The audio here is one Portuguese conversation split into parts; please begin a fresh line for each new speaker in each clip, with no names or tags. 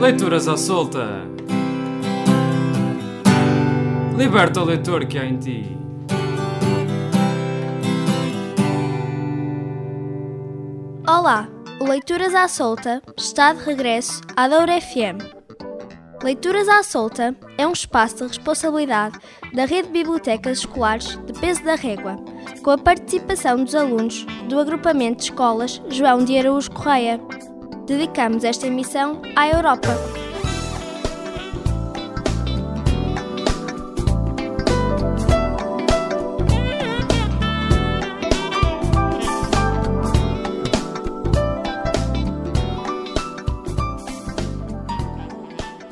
Leituras à solta. Liberta o leitor que há em ti.
Olá, o Leituras à Solta está de regresso à Doura FM. Leituras à Solta é um espaço de responsabilidade da Rede de Bibliotecas Escolares de Peso da Régua, com a participação dos alunos do agrupamento de escolas João de Araújo Correia. Dedicamos esta emissão à Europa.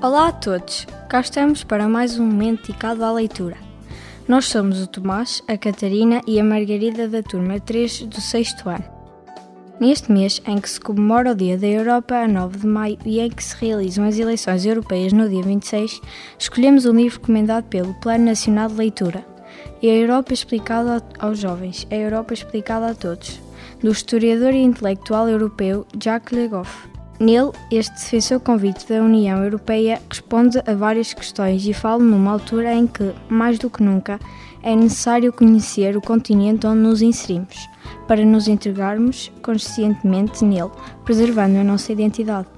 Olá a todos, cá estamos para mais um momento dedicado à leitura. Nós somos o Tomás, a Catarina e a Margarida da turma 3 do 6 ano. Neste mês em que se comemora o Dia da Europa, a 9 de maio, e em que se realizam as eleições europeias no dia 26, escolhemos um livro recomendado pelo Plano Nacional de Leitura. A Europa explicada aos jovens, a Europa explicada a todos, do historiador e intelectual europeu Jacques Le Goff. Nele, este defensor convite da União Europeia responde a várias questões e fala numa altura em que, mais do que nunca, é necessário conhecer o continente onde nos inserimos, para nos integrarmos conscientemente nele, preservando a nossa identidade.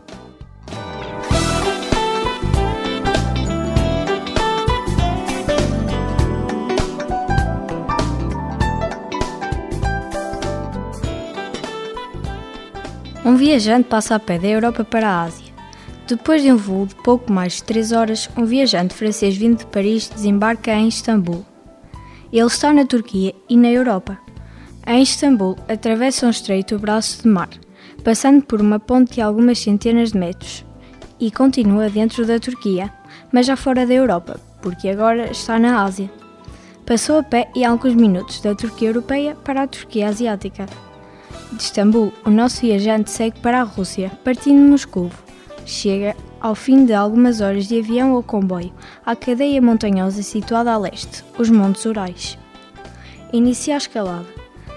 Um viajante passa a pé da Europa para a Ásia. Depois de um voo de pouco mais de 3 horas, um viajante francês vindo de Paris desembarca em Istambul. Ele está na Turquia e na Europa. Em Istambul, atravessa um estreito braço de mar, passando por uma ponte de algumas centenas de metros, e continua dentro da Turquia, mas já fora da Europa, porque agora está na Ásia. Passou a pé e alguns minutos da Turquia europeia para a Turquia asiática. De Istambul, o nosso viajante segue para a Rússia, partindo de Moscou. Chega, ao fim de algumas horas de avião ou comboio, à cadeia montanhosa situada a leste, os Montes Urais. Inicia a escalada.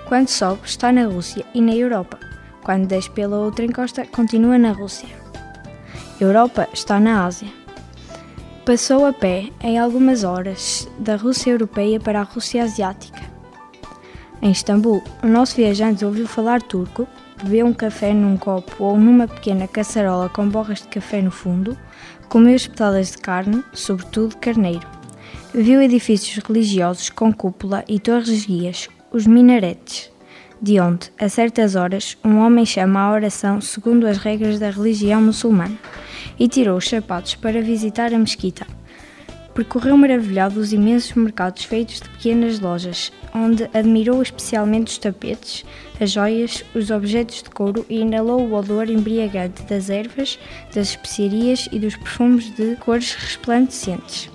Quando sobe, está na Rússia e na Europa. Quando desce pela outra encosta, continua na Rússia. Europa está na Ásia. Passou a pé, em algumas horas, da Rússia europeia para a Rússia asiática. Em Istambul, o nosso viajante ouviu falar turco, bebeu um café num copo ou numa pequena caçarola com borras de café no fundo, comeu espetadas de carne, sobretudo carneiro. Viu edifícios religiosos com cúpula e torres guias, os minaretes, de onde, a certas horas, um homem chama a oração segundo as regras da religião muçulmana, e tirou os sapatos para visitar a mesquita. Percorreu maravilhado os imensos mercados feitos de pequenas lojas, onde admirou especialmente os tapetes, as joias, os objetos de couro e inalou o odor embriagante das ervas, das especiarias e dos perfumes de cores resplandecentes.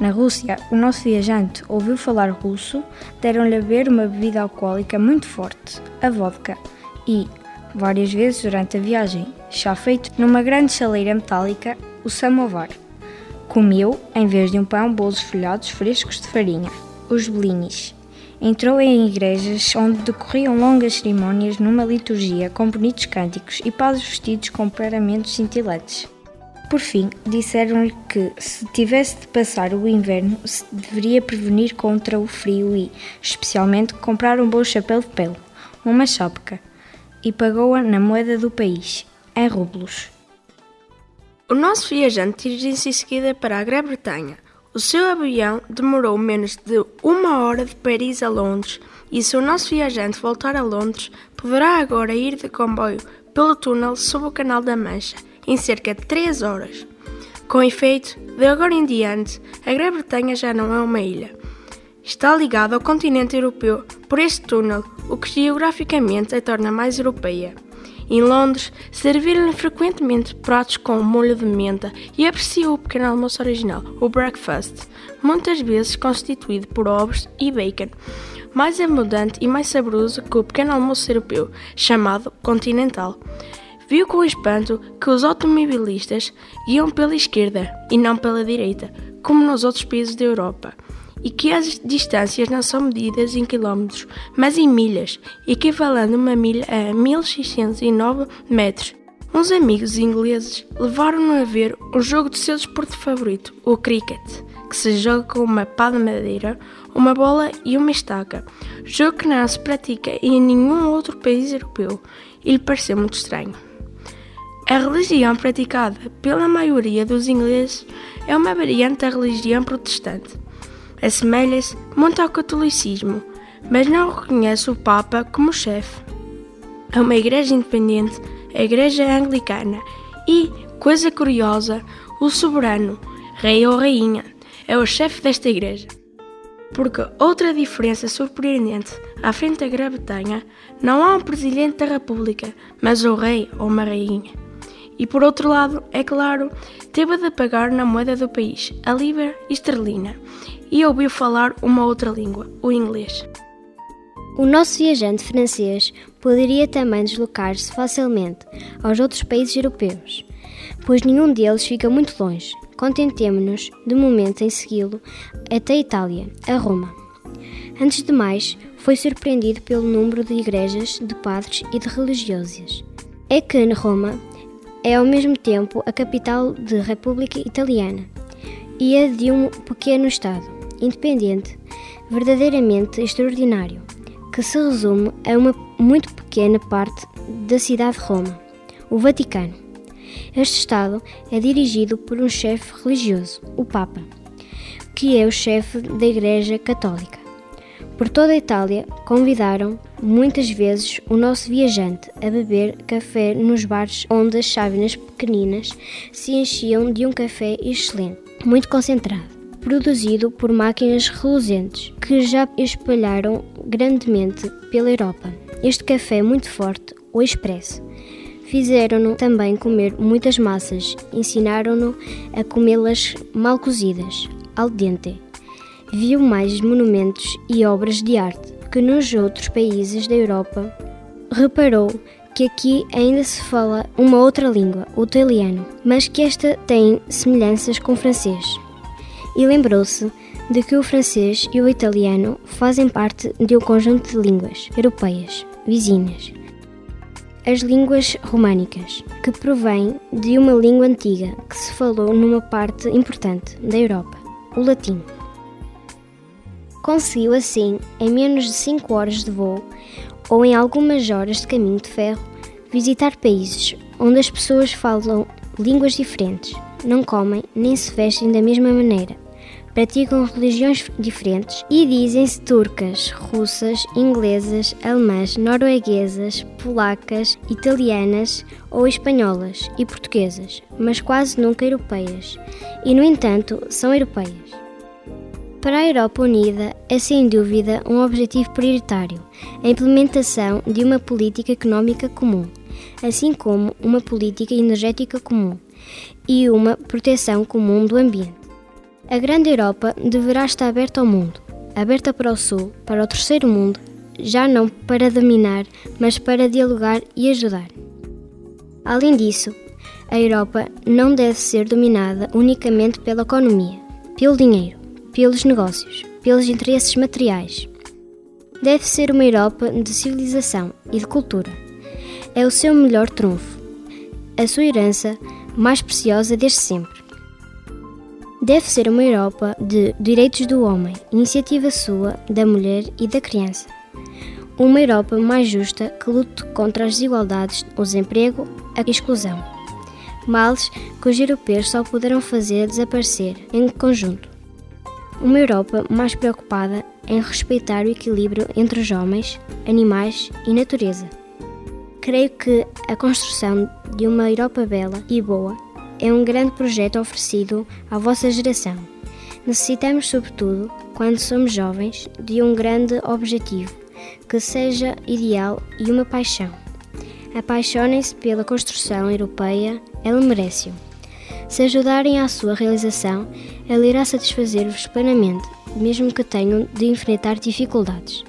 Na Rússia, o nosso viajante ouviu falar russo, deram-lhe a beber uma bebida alcoólica muito forte, a vodka, e, várias vezes durante a viagem, chá feito numa grande chaleira metálica, o samovar. Comeu, em vez de um pão, bolos folhados frescos de farinha, os blinis. Entrou em igrejas onde decorriam longas cerimônias numa liturgia com bonitos cânticos e padres vestidos com paramentos cintilantes. Por fim, disseram-lhe que, se tivesse de passar o inverno, se deveria prevenir contra o frio e, especialmente, comprar um bom chapéu de pele, uma chápca, e pagou-a na moeda do país, em rublos.
O nosso viajante dirige-se em seguida para a Grã-Bretanha. O seu avião demorou menos de uma hora de Paris a Londres e se o nosso viajante voltar a Londres, poderá agora ir de comboio pelo túnel sob o Canal da Mancha em cerca de 3 horas. Com efeito, de agora em diante, a Grã-Bretanha já não é uma ilha. Está ligada ao continente europeu por este túnel, o que geograficamente a torna mais europeia. Em Londres, serviram-lhe frequentemente pratos com molho de menta e apreciou o pequeno almoço original, o breakfast, muitas vezes constituído por ovos e bacon, mais abundante e mais saboroso que o pequeno almoço europeu, chamado continental. Viu com espanto que os automobilistas iam pela esquerda e não pela direita, como nos outros países da Europa e que as distâncias não são medidas em quilómetros, mas em milhas, equivalendo uma milha a 1609 metros. Uns amigos ingleses levaram-no a ver um jogo do seu desporto favorito, o cricket, que se joga com uma pá de madeira, uma bola e uma estaca, jogo que não se pratica em nenhum outro país europeu e lhe pareceu muito estranho. A religião praticada pela maioria dos ingleses é uma variante da religião protestante. Assemelha-se muito ao catolicismo, mas não reconhece o Papa como chefe. É uma igreja independente, a Igreja Anglicana, e, coisa curiosa, o soberano, rei ou rainha, é o chefe desta igreja. Porque outra diferença surpreendente à frente da Grã-Bretanha, não há um presidente da República, mas o rei ou uma rainha. E por outro lado, é claro, teve de pagar na moeda do país, a libra esterlina, e ouviu falar uma outra língua, o inglês.
O nosso viajante francês poderia também deslocar-se facilmente aos outros países europeus, pois nenhum deles fica muito longe. Contentemo-nos, de momento, em segui-lo até a Itália, a Roma. Antes de mais, foi surpreendido pelo número de igrejas, de padres e de religiosas. É que Roma é ao mesmo tempo a capital da República Italiana e a de um pequeno Estado, independente, verdadeiramente extraordinário, que se resume a uma muito pequena parte da cidade de Roma, o Vaticano. Este Estado é dirigido por um chefe religioso, o Papa, que é o chefe da Igreja Católica. Por toda a Itália, convidaram muitas vezes o nosso viajante a beber café nos bares onde as chávenas pequeninas se enchiam de um café excelente, muito concentrado, produzido por máquinas reluzentes que já espalharam grandemente pela Europa. Este café muito forte, o expresso, Fizeram-no também comer muitas massas, ensinaram-no a comê-las mal cozidas, al dente viu mais monumentos e obras de arte que nos outros países da Europa. Reparou que aqui ainda se fala uma outra língua, o italiano, mas que esta tem semelhanças com o francês. E lembrou-se de que o francês e o italiano fazem parte de um conjunto de línguas europeias vizinhas. As línguas românicas, que provém de uma língua antiga que se falou numa parte importante da Europa, o latim. Conseguiu assim, em menos de 5 horas de voo ou em algumas horas de caminho de ferro, visitar países onde as pessoas falam línguas diferentes, não comem nem se vestem da mesma maneira, praticam religiões diferentes e dizem-se turcas, russas, inglesas, alemãs, norueguesas, polacas, italianas ou espanholas e portuguesas, mas quase nunca europeias, e no entanto são europeias. Para a Europa Unida é sem dúvida um objetivo prioritário a implementação de uma política económica comum, assim como uma política energética comum e uma proteção comum do ambiente. A grande Europa deverá estar aberta ao mundo, aberta para o Sul, para o terceiro mundo, já não para dominar, mas para dialogar e ajudar. Além disso, a Europa não deve ser dominada unicamente pela economia, pelo dinheiro pelos negócios, pelos interesses materiais. Deve ser uma Europa de civilização e de cultura. É o seu melhor trunfo, a sua herança mais preciosa desde sempre. Deve ser uma Europa de direitos do homem, iniciativa sua, da mulher e da criança. Uma Europa mais justa que lute contra as desigualdades, o desemprego, a exclusão. Males que os europeus só poderão fazer desaparecer em conjunto. Uma Europa mais preocupada em respeitar o equilíbrio entre os homens, animais e natureza. Creio que a construção de uma Europa bela e boa é um grande projeto oferecido à vossa geração. Necessitamos, sobretudo, quando somos jovens, de um grande objetivo que seja ideal e uma paixão. Apaixonem-se pela construção europeia, ela merece-o. Se ajudarem à sua realização, ela irá satisfazer-vos plenamente, mesmo que tenham de enfrentar dificuldades.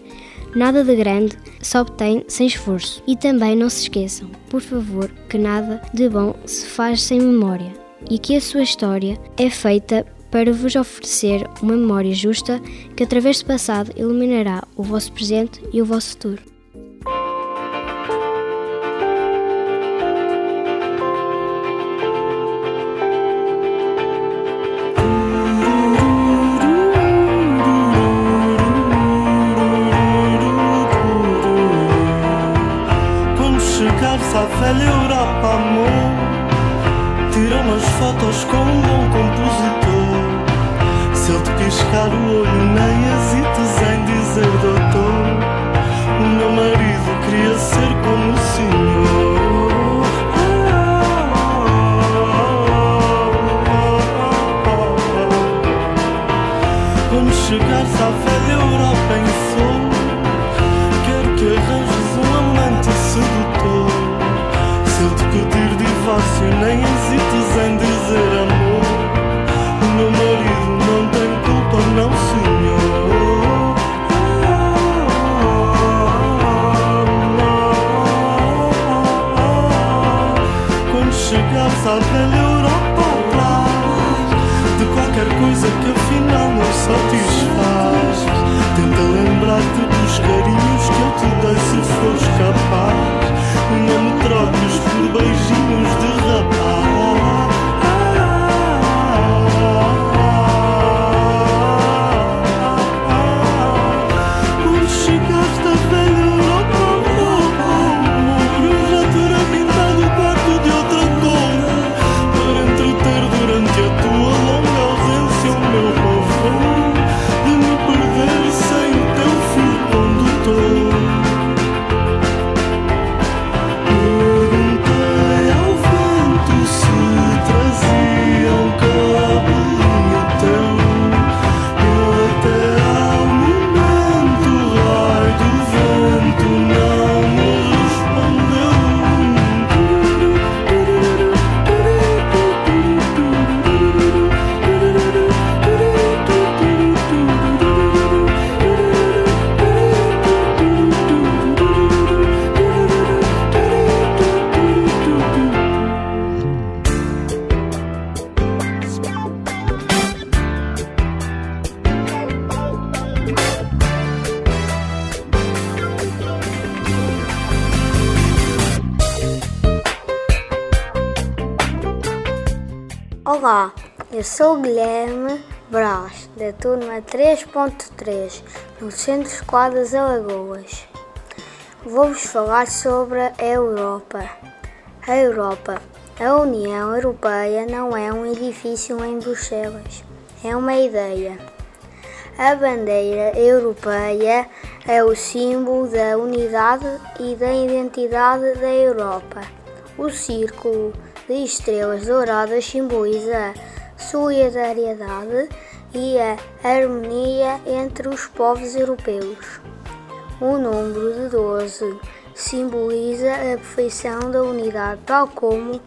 Nada de grande se obtém sem esforço. E também não se esqueçam, por favor, que nada de bom se faz sem memória e que a sua história é feita para vos oferecer uma memória justa que, através do passado, iluminará o vosso presente e o vosso futuro.
Chegares à velha Europa em sol, quero que arranjes um amante sedutor. Se ele te pedir divórcio, nem hesites em dizer amor. O meu marido não tem culpa, não senhor. Chegares à velha Europa atrás De qualquer coisa que afinal não satisfaz carinhos que eu te dei se fores capaz Não me troques por beijinhos de rapaz
6.3 no Centro Escolar das Alagoas. Vou-vos falar sobre a Europa. A Europa. A União Europeia não é um edifício em Bruxelas, é uma ideia. A bandeira europeia é o símbolo da unidade e da identidade da Europa. O círculo de estrelas douradas simboliza a solidariedade e a harmonia entre os povos europeus. O número de 12 simboliza a perfeição da unidade, tal como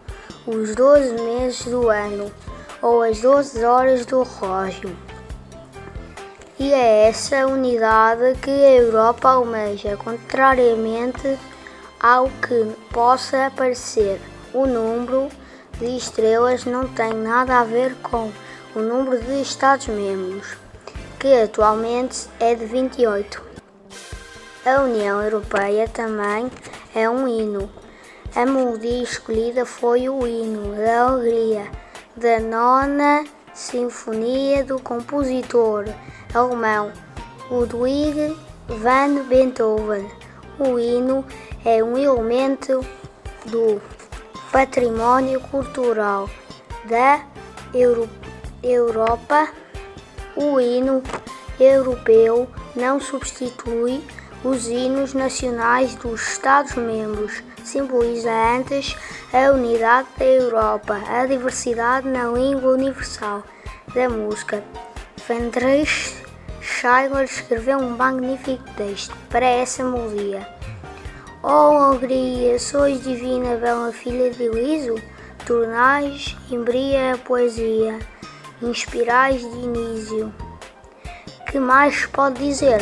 os 12 meses do ano ou as 12 horas do relógio. E é essa unidade que a Europa almeja, contrariamente ao que possa parecer. O número de estrelas não tem nada a ver com o número de Estados-membros, que atualmente é de 28. A União Europeia também é um hino. A melodia escolhida foi o hino da alegria da nona sinfonia do compositor alemão Ludwig van Beethoven. O hino é um elemento do património cultural da Euro- Europa. O hino europeu não substitui os hinos nacionais dos Estados-membros. Simboliza antes a unidade da Europa, a diversidade na língua universal da música. Friedrich Schiller escreveu um magnífico texto para essa melodia. Oh alegria, sois divina, bela filha de Eliso, tornais embria a poesia, inspirais Dinísio. Que mais pode dizer?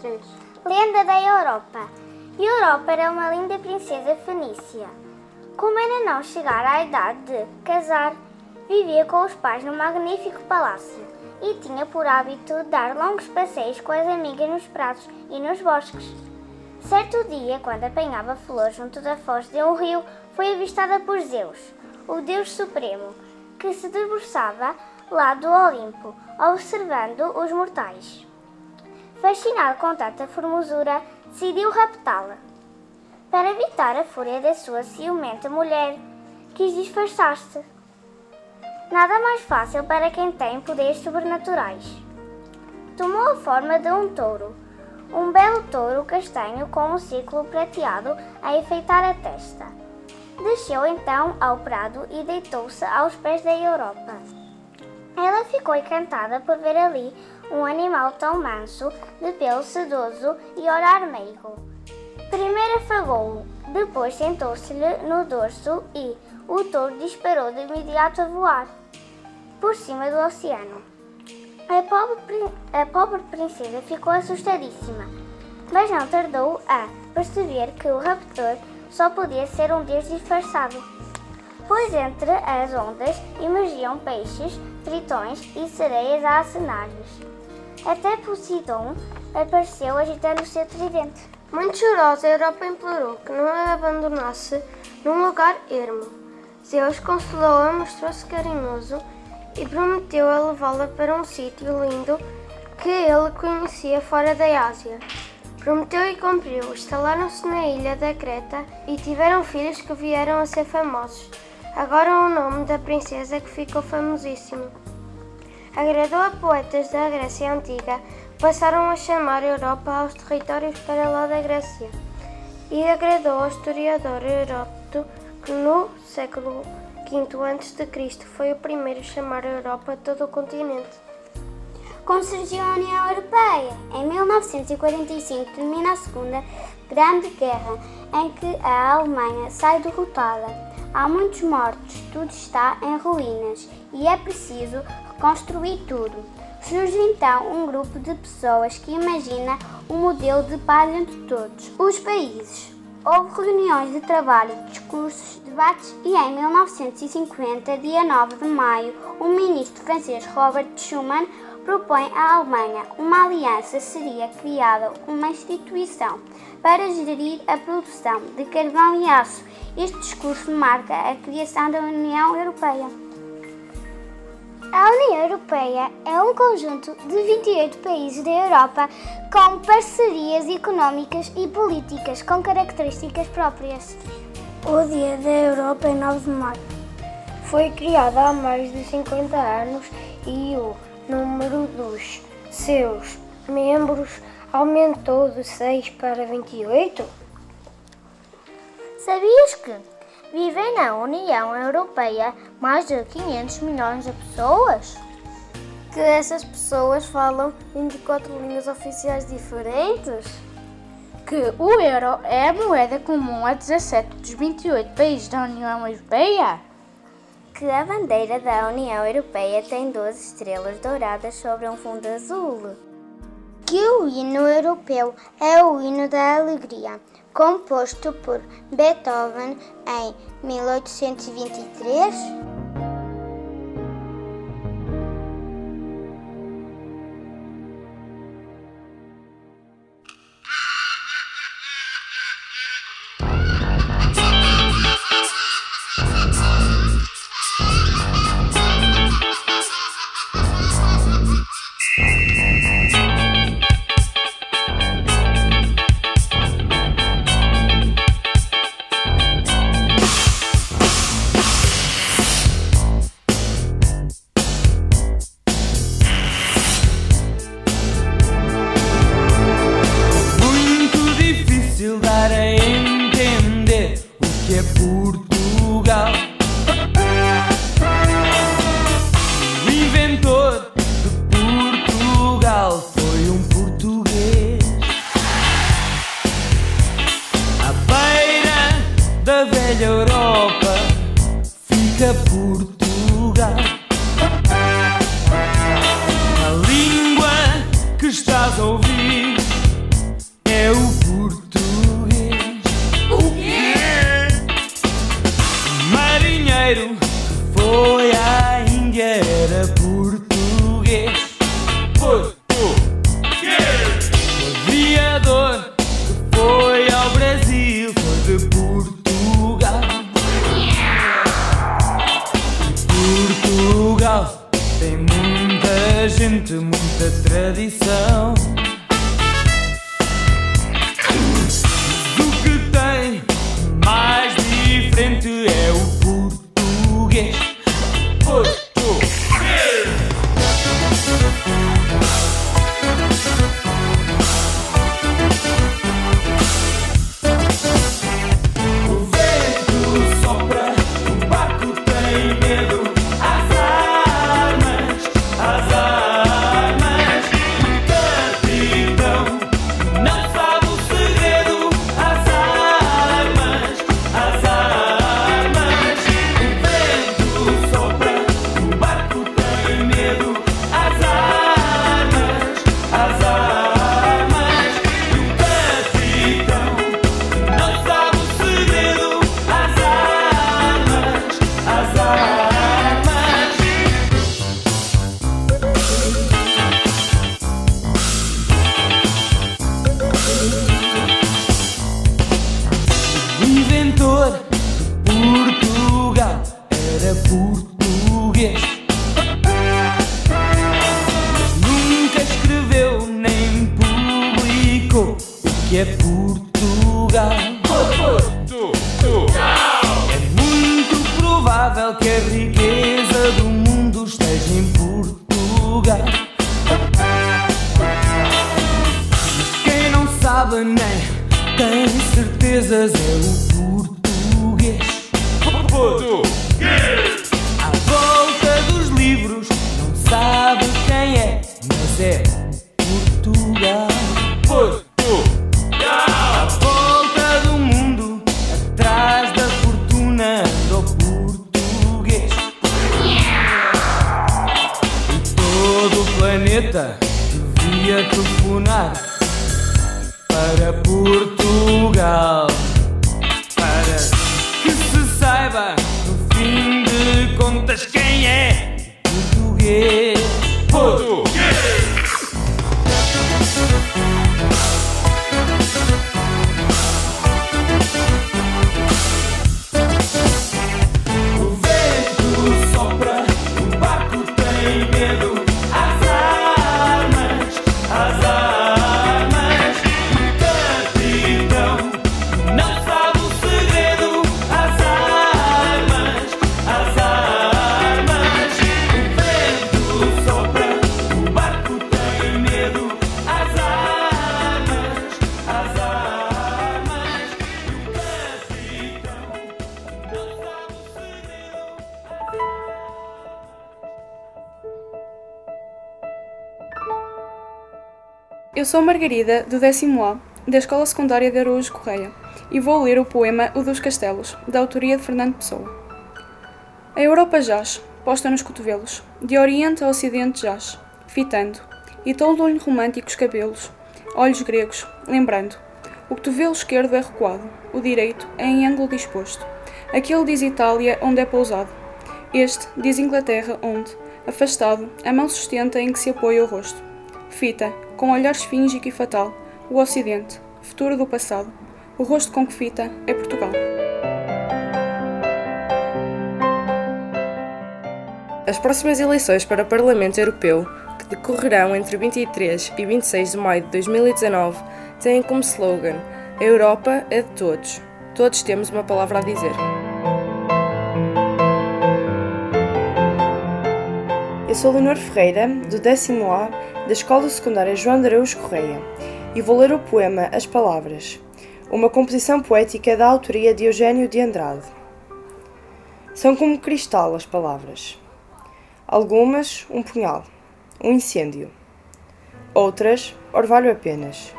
3.3.
Lenda da Europa. Europa era uma linda princesa fenícia. Como ainda não chegara à idade de casar, vivia com os pais num magnífico palácio e tinha por hábito dar longos passeios com as amigas nos prados e nos bosques. Certo dia, quando apanhava flores junto da foz de um rio, foi avistada por Zeus, o Deus Supremo, que se debruçava lá do Olimpo, observando os mortais. Fascinado com tanta formosura, decidiu raptá-la. Para evitar a fúria da sua ciumenta mulher, quis disfarçar-se. Nada mais fácil para quem tem poderes sobrenaturais. Tomou a forma de um touro, um belo touro castanho com um círculo prateado a enfeitar a testa. Desceu então ao prado e deitou-se aos pés da Europa. Ela ficou encantada por ver ali um animal tão manso, de pelo sedoso e olhar meigo. Primeiro afagou-o, depois sentou-se-lhe no dorso e o touro disparou de imediato a voar por cima do oceano. A pobre, a pobre princesa ficou assustadíssima, mas não tardou a perceber que o raptor só podia ser um deus disfarçado, pois entre as ondas emergiam peixes, tritões e sereias a acenar-lhes. Até Poseidon apareceu agitando o seu tridente.
Muito chorosa, a Europa implorou que não a abandonasse num lugar ermo. Zeus consolou-a, mostrou-se carinhoso e prometeu a levá-la para um sítio lindo que ele conhecia fora da Ásia. Prometeu e cumpriu. Instalaram-se na ilha da Creta e tiveram filhos que vieram a ser famosos. Agora o nome da princesa que ficou famosíssimo. Agradou a poetas da Grécia Antiga, passaram a chamar Europa aos territórios para lá da Grécia. E agradou ao historiador Heródoto, que no século V a.C. foi o primeiro a chamar a Europa todo o continente.
Como surgiu a União Europeia? Em 1945 termina a Segunda Grande Guerra, em que a Alemanha sai derrotada. Há muitos mortos, tudo está em ruínas e é preciso reconstruir tudo. Surge então um grupo de pessoas que imagina um modelo de paz entre todos os países. Houve reuniões de trabalho, discursos, debates e em 1950, dia 9 de maio, o ministro francês Robert Schuman propõe à Alemanha uma aliança seria criada uma instituição para gerir a produção de carvão e aço. Este discurso marca a criação da União Europeia. A União Europeia é um conjunto de 28 países da Europa com parcerias económicas e políticas com características próprias.
O Dia da Europa é 9 de maio. Foi criado há mais de 50 anos e o número dos seus membros aumentou de 6 para 28?
Sabias que vivem na União Europeia mais de 500 milhões de pessoas?
Que essas pessoas falam 24 línguas oficiais diferentes?
Que o euro é a moeda comum a 17 dos 28 países da União Europeia?
Que a bandeira da União Europeia tem 12 estrelas douradas sobre um fundo azul? Que o hino europeu é o hino da alegria, composto por Beethoven em 1823?
Por por sabe nem tem certezas é o português. À volta dos livros, não sabe quem é, mas é Portugal. À volta do mundo, atrás da fortuna, anda o português. E todo o planeta devia telefonar para Portugal. Para que se saiba, no fim de contas, quem é português. Português!
Sou Margarida, do décimo A, da Escola Secundária de Araújo Correia, e vou ler o poema O dos Castelos, da autoria de Fernando Pessoa. A Europa jaz, posta nos cotovelos, de oriente a ocidente jaz, fitando, e toldam-lhe românticos cabelos, olhos gregos, lembrando. O cotovelo esquerdo é recuado, o direito é em ângulo disposto. Aquele diz Itália, onde é pousado. Este diz Inglaterra, onde, afastado, a mão sustenta em que se apoia o rosto. Fita, com olhar esfíngico e fatal, o Ocidente, futuro do passado. O rosto com que fita é Portugal.
As próximas eleições para o Parlamento Europeu, que decorrerão entre 23 e 26 de maio de 2019, têm como slogan: A Europa é de todos. Todos temos uma palavra a dizer. Sou Leonor Ferreira, do décimo A da Escola Secundária João de Araújo Correia, e vou ler o poema As Palavras, uma composição poética da autoria de Eugênio de Andrade. São como cristal as palavras. Algumas, um punhal, um incêndio. Outras, orvalho apenas.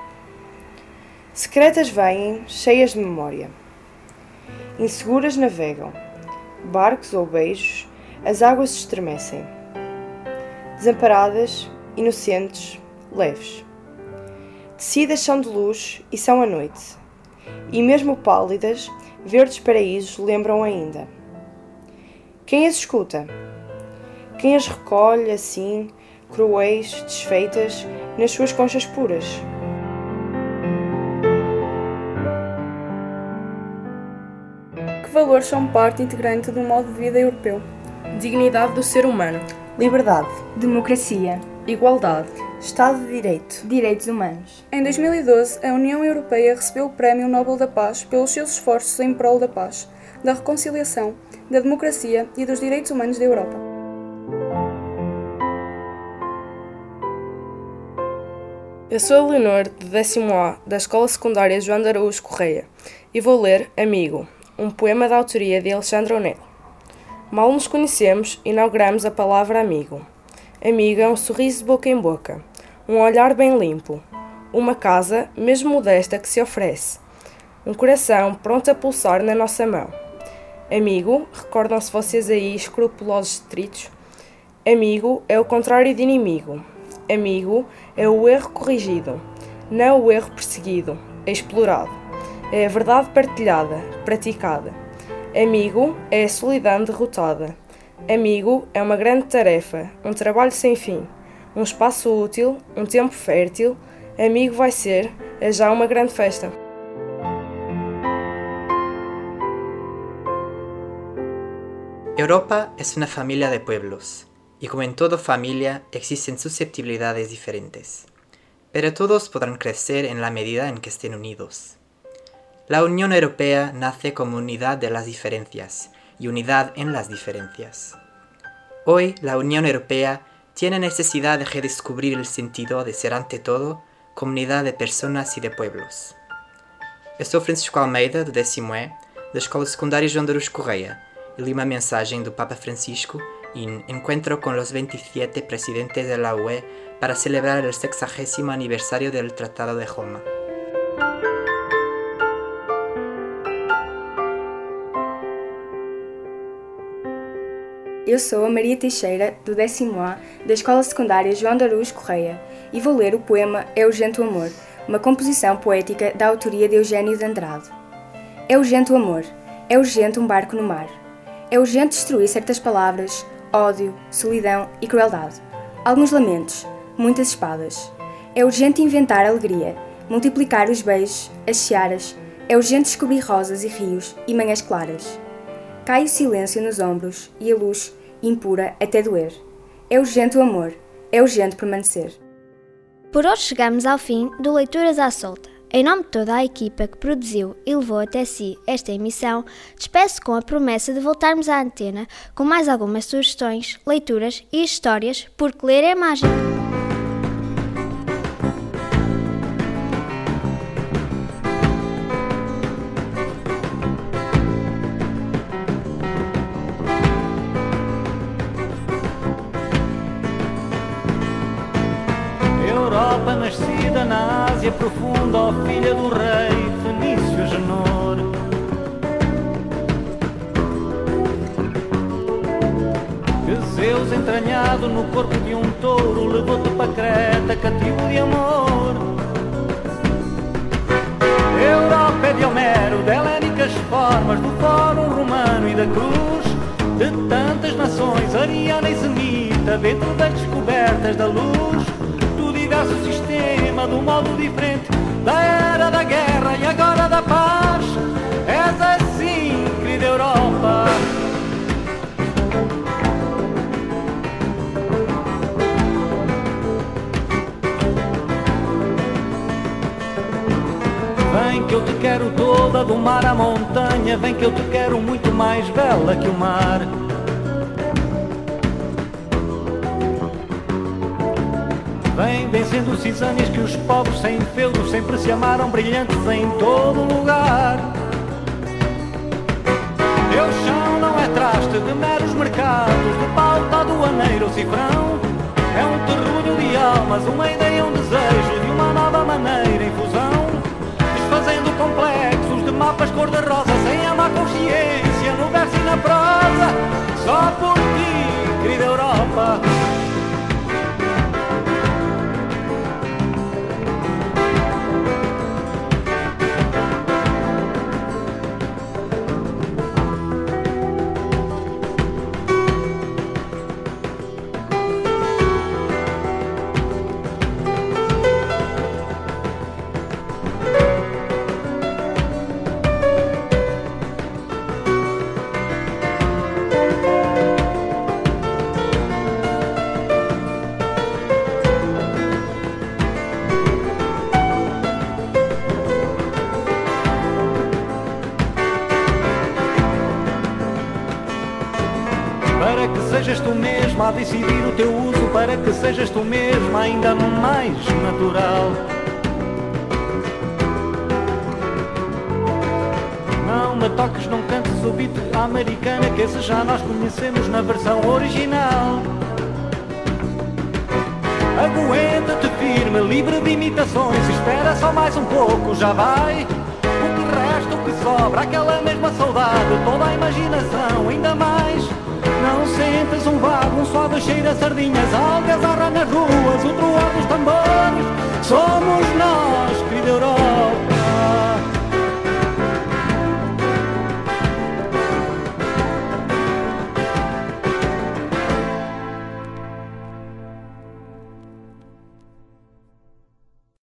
Secretas vêm, cheias de memória. Inseguras navegam. Barcos ou beijos, as águas se estremecem. Desamparadas, inocentes, leves. Tecidas são de luz e são a noite. E mesmo pálidas, verdes paraísos lembram ainda. Quem as escuta?
Quem as recolhe assim, cruéis, desfeitas, nas suas conchas puras? Que valores são parte integrante do modo de vida europeu?
Dignidade do ser humano,
liberdade, democracia,
igualdade,
Estado de Direito,
direitos humanos.
Em 2012, a União Europeia recebeu o Prémio Nobel da Paz pelos seus esforços em prol da paz, da reconciliação, da democracia e dos direitos humanos da Europa.
Eu sou a Leonor, do décimo A, da Escola Secundária João de Araújo Correia, e vou ler Amigo, um poema da autoria de Alexandre Onel. Mal nos conhecemos, inauguramos a palavra amigo. Amigo é um sorriso de boca em boca, um olhar bem limpo, uma casa, mesmo modesta, que se oferece, um coração pronto a pulsar na nossa mão. Amigo, recordam-se vocês aí, escrupulosos detritos? Amigo é o contrário de inimigo. Amigo é o erro corrigido, não o erro perseguido, explorado. É a verdade partilhada, praticada. Amigo é a solidão derrotada. Amigo é uma grande tarefa, um trabalho sem fim, um espaço útil, um tempo fértil. Amigo vai ser, é já uma grande festa.
Europa es una familia de pueblos, y como en toda familia existen susceptibilidades diferentes, pero todos podrán crecer en la medida en que estén unidos. La Unión Europea nace como unidad de las diferencias y unidad en las diferencias. Hoy la Unión Europea tiene necesidad de redescubrir el sentido de ser ante todo comunidade de personas e de pueblos. Eu sou Francisco Almeida, do décimo E, da Escola Secundária João de Aruz Correia, e li uma mensagem do Papa Francisco em Encuentro com os 27 presidentes de la UE para celebrar el 60 aniversario del Tratado de Roma.
Eu sou a Maria Teixeira, do décimo A, da Escola Secundária João de Aruz Correia, e vou ler o poema É urgente o amor, uma composição poética da autoria de Eugênio de Andrade. É urgente o amor, é urgente um barco no mar. É urgente destruir certas palavras, ódio, solidão e crueldade. Alguns lamentos, muitas espadas. É urgente inventar alegria, multiplicar os beijos, as searas. É urgente descobrir rosas e rios e manhãs claras. Cai o silêncio nos ombros e a luz, impura até doer. É urgente o amor, é urgente permanecer.
Por hoje chegamos ao fim do Leituras à Solta. Em nome de toda a equipa que produziu e levou até si esta emissão, despeço com a promessa de voltarmos à antena com mais algumas sugestões, leituras e histórias, porque ler é mágico.
Filha do rei Fenício Genor. Que Zeus entranhado no corpo de um touro levou-te para Creta, cativo de amor. Europa é de Homero, de helénicas formas, do fórum romano e da cruz, de tantas nações, ariana e semita, dentro das descobertas da luz diverso sistema um modo diferente da era da guerra e agora da paz. És assim, querida Europa. Vem que eu te quero toda, do mar à montanha. Vem que eu te quero muito mais bela que o mar. Cisânias que os povos sem feudos sempre se amaram brilhantes em todo lugar. Teu chão não é traste de meros mercados, de pauta aduaneiro ou cifrão. É um terrulho de almas, uma ideia, um desejo de uma nova maneira em fusão. Desfazendo complexos de mapas cor-de-rosa, sem a má consciência no verso e na prosa. Só por ti, querida Europa. Decidir o teu uso para que sejas tu mesmo ainda mais natural. Não me toques, não cantes o beat americana que esse já nós conhecemos na versão original. Aguenta-te firme, livre de imitações, espera só mais um pouco, já vai. O que resta, o que sobra, aquela mesma saudade, toda a imaginação, ainda mais. Não sentes um vago, um cheiro a sardinhas, algazarra nas ruas, o troar dos tambores. Somos nós, querida Europa.